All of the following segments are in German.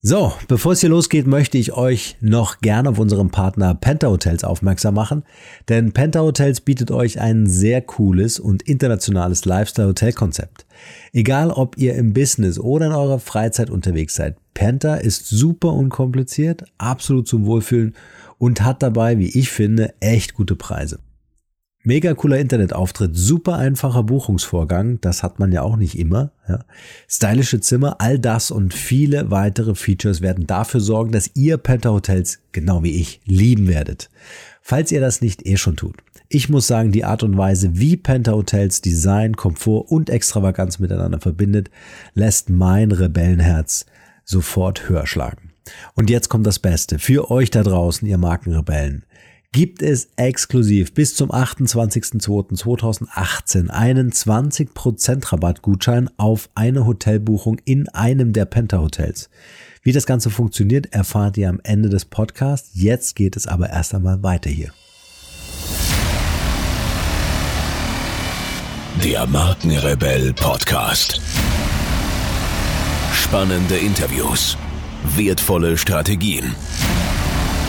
So, bevor es hier losgeht, möchte ich euch noch gerne auf unseren Partner Penta Hotels aufmerksam machen, denn Penta Hotels bietet euch ein sehr cooles und internationales Lifestyle-Hotel-Konzept. Egal, ob ihr im Business oder in eurer Freizeit unterwegs seid, Penta ist super unkompliziert, absolut zum Wohlfühlen und hat dabei, wie ich finde, echt gute Preise. Mega cooler Internetauftritt, super einfacher Buchungsvorgang, das hat man ja auch nicht immer. Ja. Stylische Zimmer, all das und viele weitere Features werden dafür sorgen, dass ihr Penta Hotels, genau wie ich, lieben werdet. Falls ihr das nicht eh schon tut. Ich muss sagen, die Art und Weise, wie Penta Hotels Design, Komfort und Extravaganz miteinander verbindet, lässt mein Rebellenherz sofort höher schlagen. Und jetzt kommt das Beste. Für euch da draußen, ihr Markenrebellen gibt es exklusiv bis zum 28.02.2018 einen 20% Rabattgutschein auf eine Hotelbuchung in einem der Penta Hotels. Wie das Ganze funktioniert, erfahrt ihr am Ende des Podcasts. Jetzt geht es aber erst einmal weiter hier. Der Markenrebell Podcast. Spannende Interviews, wertvolle Strategien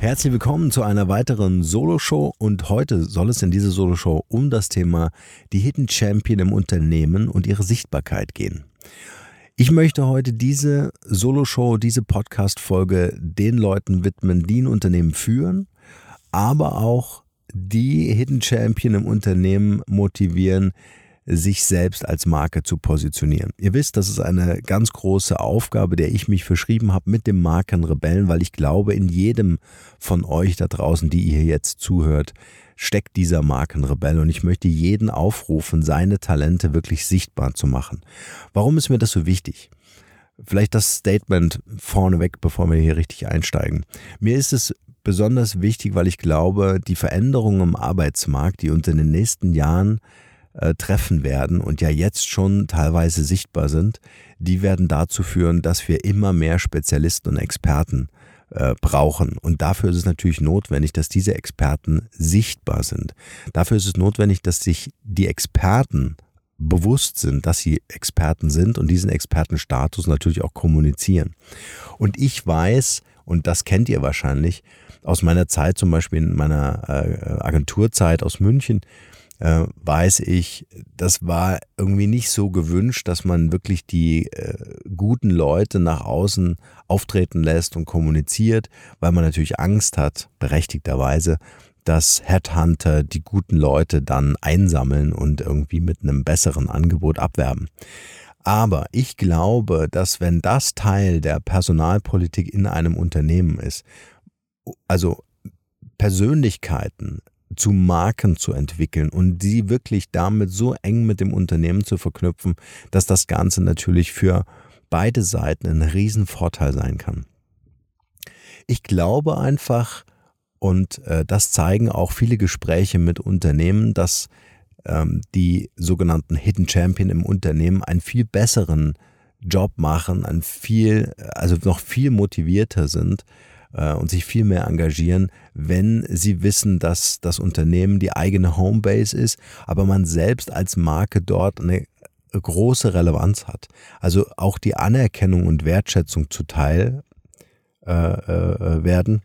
Herzlich willkommen zu einer weiteren Solo-Show und heute soll es in dieser Solo-Show um das Thema die Hidden Champion im Unternehmen und ihre Sichtbarkeit gehen. Ich möchte heute diese Solo-Show, diese Podcast-Folge den Leuten widmen, die ein Unternehmen führen, aber auch die Hidden Champion im Unternehmen motivieren, sich selbst als Marke zu positionieren. Ihr wisst, das ist eine ganz große Aufgabe, der ich mich verschrieben habe mit dem Markenrebellen, weil ich glaube, in jedem von euch da draußen, die ihr jetzt zuhört, steckt dieser Markenrebell und ich möchte jeden aufrufen, seine Talente wirklich sichtbar zu machen. Warum ist mir das so wichtig? Vielleicht das Statement vorneweg, bevor wir hier richtig einsteigen. Mir ist es besonders wichtig, weil ich glaube, die Veränderungen im Arbeitsmarkt, die uns in den nächsten Jahren äh, treffen werden und ja jetzt schon teilweise sichtbar sind, die werden dazu führen, dass wir immer mehr Spezialisten und Experten äh, brauchen. Und dafür ist es natürlich notwendig, dass diese Experten sichtbar sind. Dafür ist es notwendig, dass sich die Experten bewusst sind, dass sie Experten sind und diesen Expertenstatus natürlich auch kommunizieren. Und ich weiß, und das kennt ihr wahrscheinlich aus meiner Zeit, zum Beispiel in meiner äh, Agenturzeit aus München, äh, weiß ich, das war irgendwie nicht so gewünscht, dass man wirklich die äh, guten Leute nach außen auftreten lässt und kommuniziert, weil man natürlich Angst hat, berechtigterweise, dass Headhunter die guten Leute dann einsammeln und irgendwie mit einem besseren Angebot abwerben. Aber ich glaube, dass wenn das Teil der Personalpolitik in einem Unternehmen ist, also Persönlichkeiten zu Marken zu entwickeln und sie wirklich damit so eng mit dem Unternehmen zu verknüpfen, dass das Ganze natürlich für beide Seiten ein Riesenvorteil sein kann. Ich glaube einfach, und äh, das zeigen auch viele Gespräche mit Unternehmen, dass ähm, die sogenannten Hidden Champion im Unternehmen einen viel besseren Job machen, ein viel, also noch viel motivierter sind, und sich viel mehr engagieren, wenn sie wissen, dass das Unternehmen die eigene Homebase ist, aber man selbst als Marke dort eine große Relevanz hat. Also auch die Anerkennung und Wertschätzung zuteil äh, äh, werden,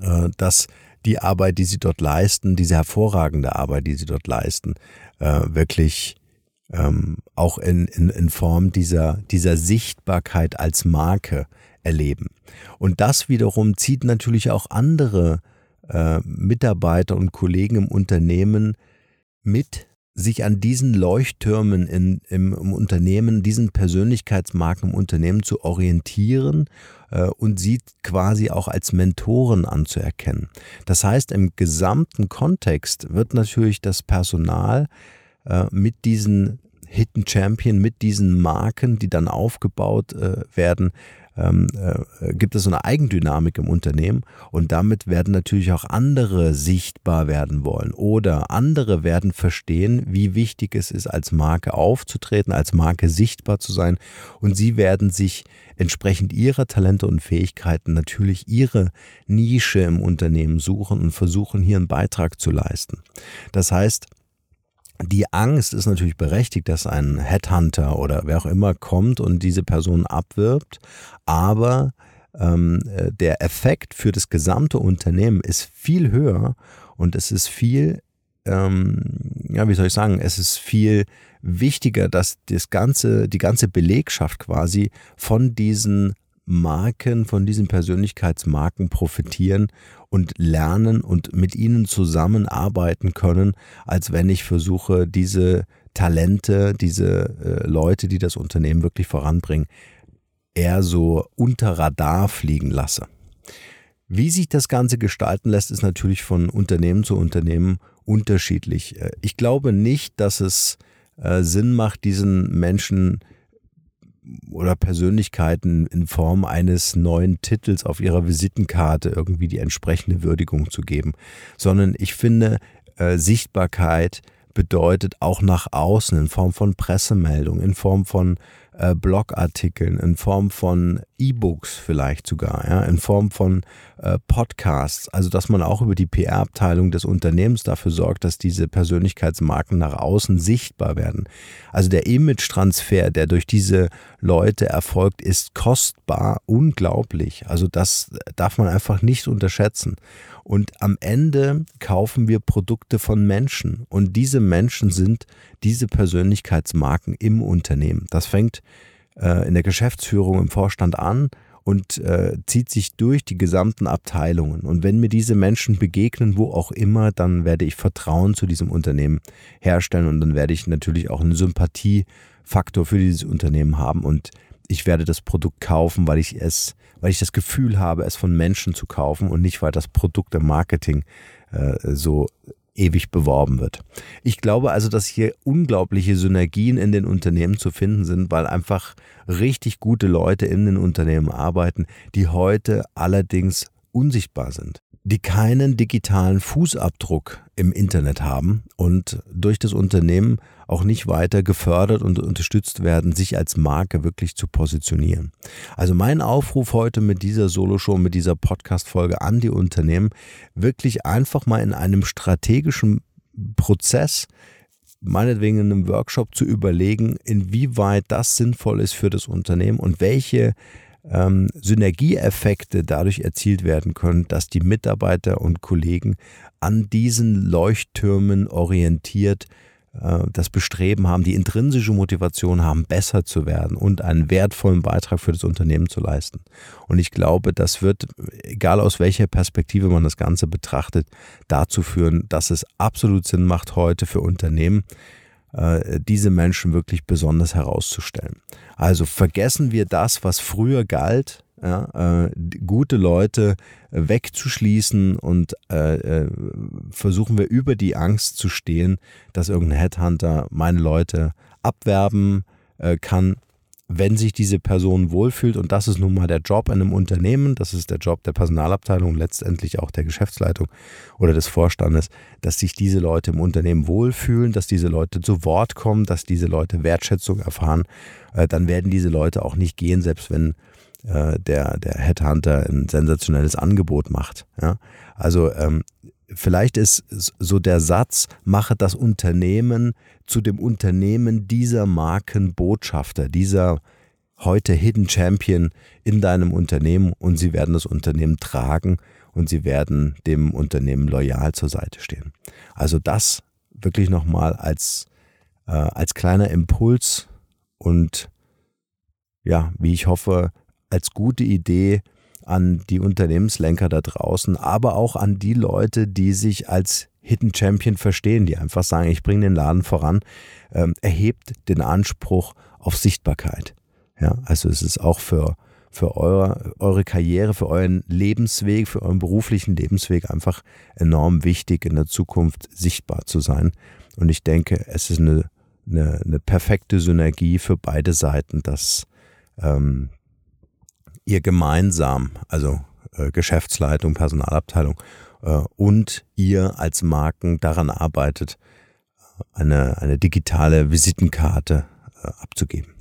äh, dass die Arbeit, die sie dort leisten, diese hervorragende Arbeit, die sie dort leisten, äh, wirklich ähm, auch in, in, in Form dieser, dieser Sichtbarkeit als Marke erleben. Und das wiederum zieht natürlich auch andere äh, Mitarbeiter und Kollegen im Unternehmen mit, sich an diesen Leuchttürmen in, im, im, Unternehmen, diesen Persönlichkeitsmarken im Unternehmen zu orientieren äh, und sie quasi auch als Mentoren anzuerkennen. Das heißt, im gesamten Kontext wird natürlich das Personal äh, mit diesen Hidden Champion mit diesen Marken, die dann aufgebaut äh, werden, ähm, äh, gibt es so eine Eigendynamik im Unternehmen und damit werden natürlich auch andere sichtbar werden wollen oder andere werden verstehen, wie wichtig es ist, als Marke aufzutreten, als Marke sichtbar zu sein und sie werden sich entsprechend ihrer Talente und Fähigkeiten natürlich ihre Nische im Unternehmen suchen und versuchen hier einen Beitrag zu leisten. Das heißt, die Angst ist natürlich berechtigt, dass ein Headhunter oder wer auch immer kommt und diese Person abwirbt, aber ähm, äh, der Effekt für das gesamte Unternehmen ist viel höher und es ist viel, ähm, ja, wie soll ich sagen, es ist viel wichtiger, dass das ganze, die ganze Belegschaft quasi von diesen Marken, von diesen Persönlichkeitsmarken profitieren und lernen und mit ihnen zusammenarbeiten können, als wenn ich versuche, diese Talente, diese äh, Leute, die das Unternehmen wirklich voranbringen, eher so unter Radar fliegen lasse. Wie sich das Ganze gestalten lässt, ist natürlich von Unternehmen zu Unternehmen unterschiedlich. Äh, ich glaube nicht, dass es äh, Sinn macht, diesen Menschen oder Persönlichkeiten in Form eines neuen Titels auf ihrer Visitenkarte irgendwie die entsprechende Würdigung zu geben, sondern ich finde, äh, Sichtbarkeit bedeutet auch nach außen in Form von Pressemeldungen, in Form von äh, Blogartikeln, in Form von E-Books vielleicht sogar, ja, in Form von äh, Podcasts. Also dass man auch über die PR-Abteilung des Unternehmens dafür sorgt, dass diese Persönlichkeitsmarken nach außen sichtbar werden. Also der Image-Transfer, der durch diese Leute erfolgt, ist kostbar, unglaublich. Also das darf man einfach nicht unterschätzen. Und am Ende kaufen wir Produkte von Menschen. Und diese Menschen sind diese Persönlichkeitsmarken im Unternehmen. Das fängt in der Geschäftsführung im Vorstand an und äh, zieht sich durch die gesamten Abteilungen. Und wenn mir diese Menschen begegnen, wo auch immer, dann werde ich Vertrauen zu diesem Unternehmen herstellen und dann werde ich natürlich auch einen Sympathiefaktor für dieses Unternehmen haben und ich werde das Produkt kaufen, weil ich es, weil ich das Gefühl habe, es von Menschen zu kaufen und nicht, weil das Produkt im Marketing äh, so ewig beworben wird. Ich glaube also, dass hier unglaubliche Synergien in den Unternehmen zu finden sind, weil einfach richtig gute Leute in den Unternehmen arbeiten, die heute allerdings unsichtbar sind die keinen digitalen Fußabdruck im Internet haben und durch das Unternehmen auch nicht weiter gefördert und unterstützt werden, sich als Marke wirklich zu positionieren. Also mein Aufruf heute mit dieser Solo-Show, mit dieser Podcast-Folge an die Unternehmen, wirklich einfach mal in einem strategischen Prozess meinetwegen in einem Workshop zu überlegen, inwieweit das sinnvoll ist für das Unternehmen und welche ähm, Synergieeffekte dadurch erzielt werden können, dass die Mitarbeiter und Kollegen an diesen Leuchttürmen orientiert äh, das Bestreben haben, die intrinsische Motivation haben, besser zu werden und einen wertvollen Beitrag für das Unternehmen zu leisten. Und ich glaube, das wird, egal aus welcher Perspektive man das Ganze betrachtet, dazu führen, dass es absolut Sinn macht, heute für Unternehmen äh, diese Menschen wirklich besonders herauszustellen. Also vergessen wir das, was früher galt, ja, äh, gute Leute wegzuschließen und äh, äh, versuchen wir über die Angst zu stehen, dass irgendein Headhunter meine Leute abwerben äh, kann, wenn sich diese Person wohlfühlt, und das ist nun mal der Job in einem Unternehmen, das ist der Job der Personalabteilung, letztendlich auch der Geschäftsleitung oder des Vorstandes, dass sich diese Leute im Unternehmen wohlfühlen, dass diese Leute zu Wort kommen, dass diese Leute Wertschätzung erfahren, äh, dann werden diese Leute auch nicht gehen, selbst wenn äh, der, der Headhunter ein sensationelles Angebot macht. Also ähm, vielleicht ist so der Satz, mache das Unternehmen zu dem Unternehmen dieser Markenbotschafter, dieser heute Hidden Champion in deinem Unternehmen und sie werden das Unternehmen tragen und sie werden dem Unternehmen loyal zur Seite stehen. Also das wirklich nochmal als, äh, als kleiner Impuls und ja, wie ich hoffe, als gute Idee an die Unternehmenslenker da draußen, aber auch an die Leute, die sich als Hidden Champion verstehen, die einfach sagen, ich bringe den Laden voran, ähm, erhebt den Anspruch auf Sichtbarkeit. Ja, also es ist auch für, für eure, eure Karriere, für euren Lebensweg, für euren beruflichen Lebensweg einfach enorm wichtig, in der Zukunft sichtbar zu sein. Und ich denke, es ist eine eine, eine perfekte Synergie für beide Seiten, dass ähm, ihr gemeinsam, also äh, Geschäftsleitung, Personalabteilung äh, und ihr als Marken daran arbeitet, eine, eine digitale Visitenkarte äh, abzugeben.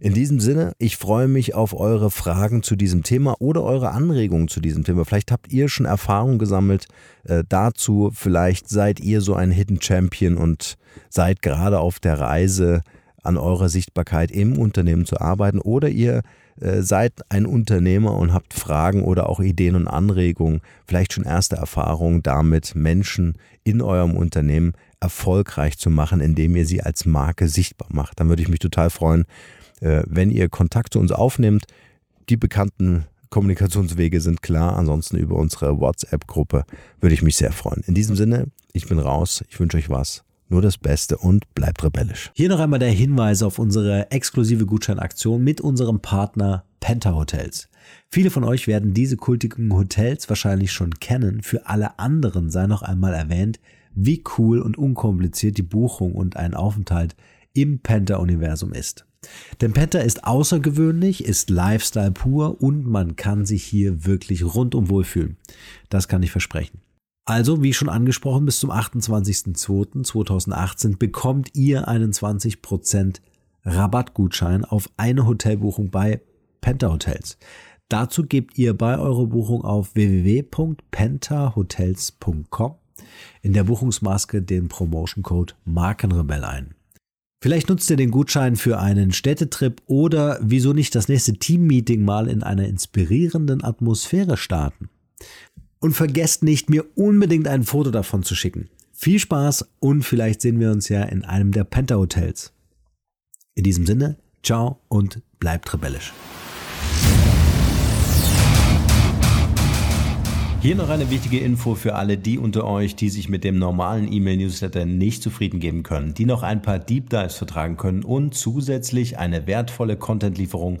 In diesem Sinne, ich freue mich auf eure Fragen zu diesem Thema oder eure Anregungen zu diesem Thema. Vielleicht habt ihr schon Erfahrung gesammelt äh, dazu. Vielleicht seid ihr so ein Hidden Champion und seid gerade auf der Reise, an eurer Sichtbarkeit im Unternehmen zu arbeiten. Oder ihr äh, seid ein Unternehmer und habt Fragen oder auch Ideen und Anregungen, vielleicht schon erste Erfahrungen damit, Menschen in eurem Unternehmen erfolgreich zu machen, indem ihr sie als Marke sichtbar macht. Dann würde ich mich total freuen, äh, wenn ihr Kontakt zu uns aufnehmt. Die bekannten Kommunikationswege sind klar. Ansonsten über unsere WhatsApp-Gruppe würde ich mich sehr freuen. In diesem Sinne, ich bin raus. Ich wünsche euch was. Nur das Beste und bleibt rebellisch. Hier noch einmal der Hinweis auf unsere exklusive Gutscheinaktion mit unserem Partner Penta Hotels. Viele von euch werden diese kultigen Hotels wahrscheinlich schon kennen. Für alle anderen sei noch einmal erwähnt, wie cool und unkompliziert die Buchung und ein Aufenthalt im Penta-Universum ist. Denn Penta ist außergewöhnlich, ist Lifestyle pur und man kann sich hier wirklich rundum wohlfühlen. Das kann ich versprechen. Also, wie schon angesprochen, bis zum 28.02.2018 bekommt ihr einen 20% Rabattgutschein auf eine Hotelbuchung bei Penta Hotels. Dazu gebt ihr bei eurer Buchung auf www.pentahotels.com in der Buchungsmaske den Promotion Code Markenrebell ein. Vielleicht nutzt ihr den Gutschein für einen Städtetrip oder wieso nicht das nächste Teammeeting mal in einer inspirierenden Atmosphäre starten. Und vergesst nicht, mir unbedingt ein Foto davon zu schicken. Viel Spaß und vielleicht sehen wir uns ja in einem der Penta Hotels. In diesem Sinne, ciao und bleibt rebellisch. Hier noch eine wichtige Info für alle die unter euch, die sich mit dem normalen E-Mail-Newsletter nicht zufrieden geben können, die noch ein paar Deep Dives vertragen können und zusätzlich eine wertvolle Content-Lieferung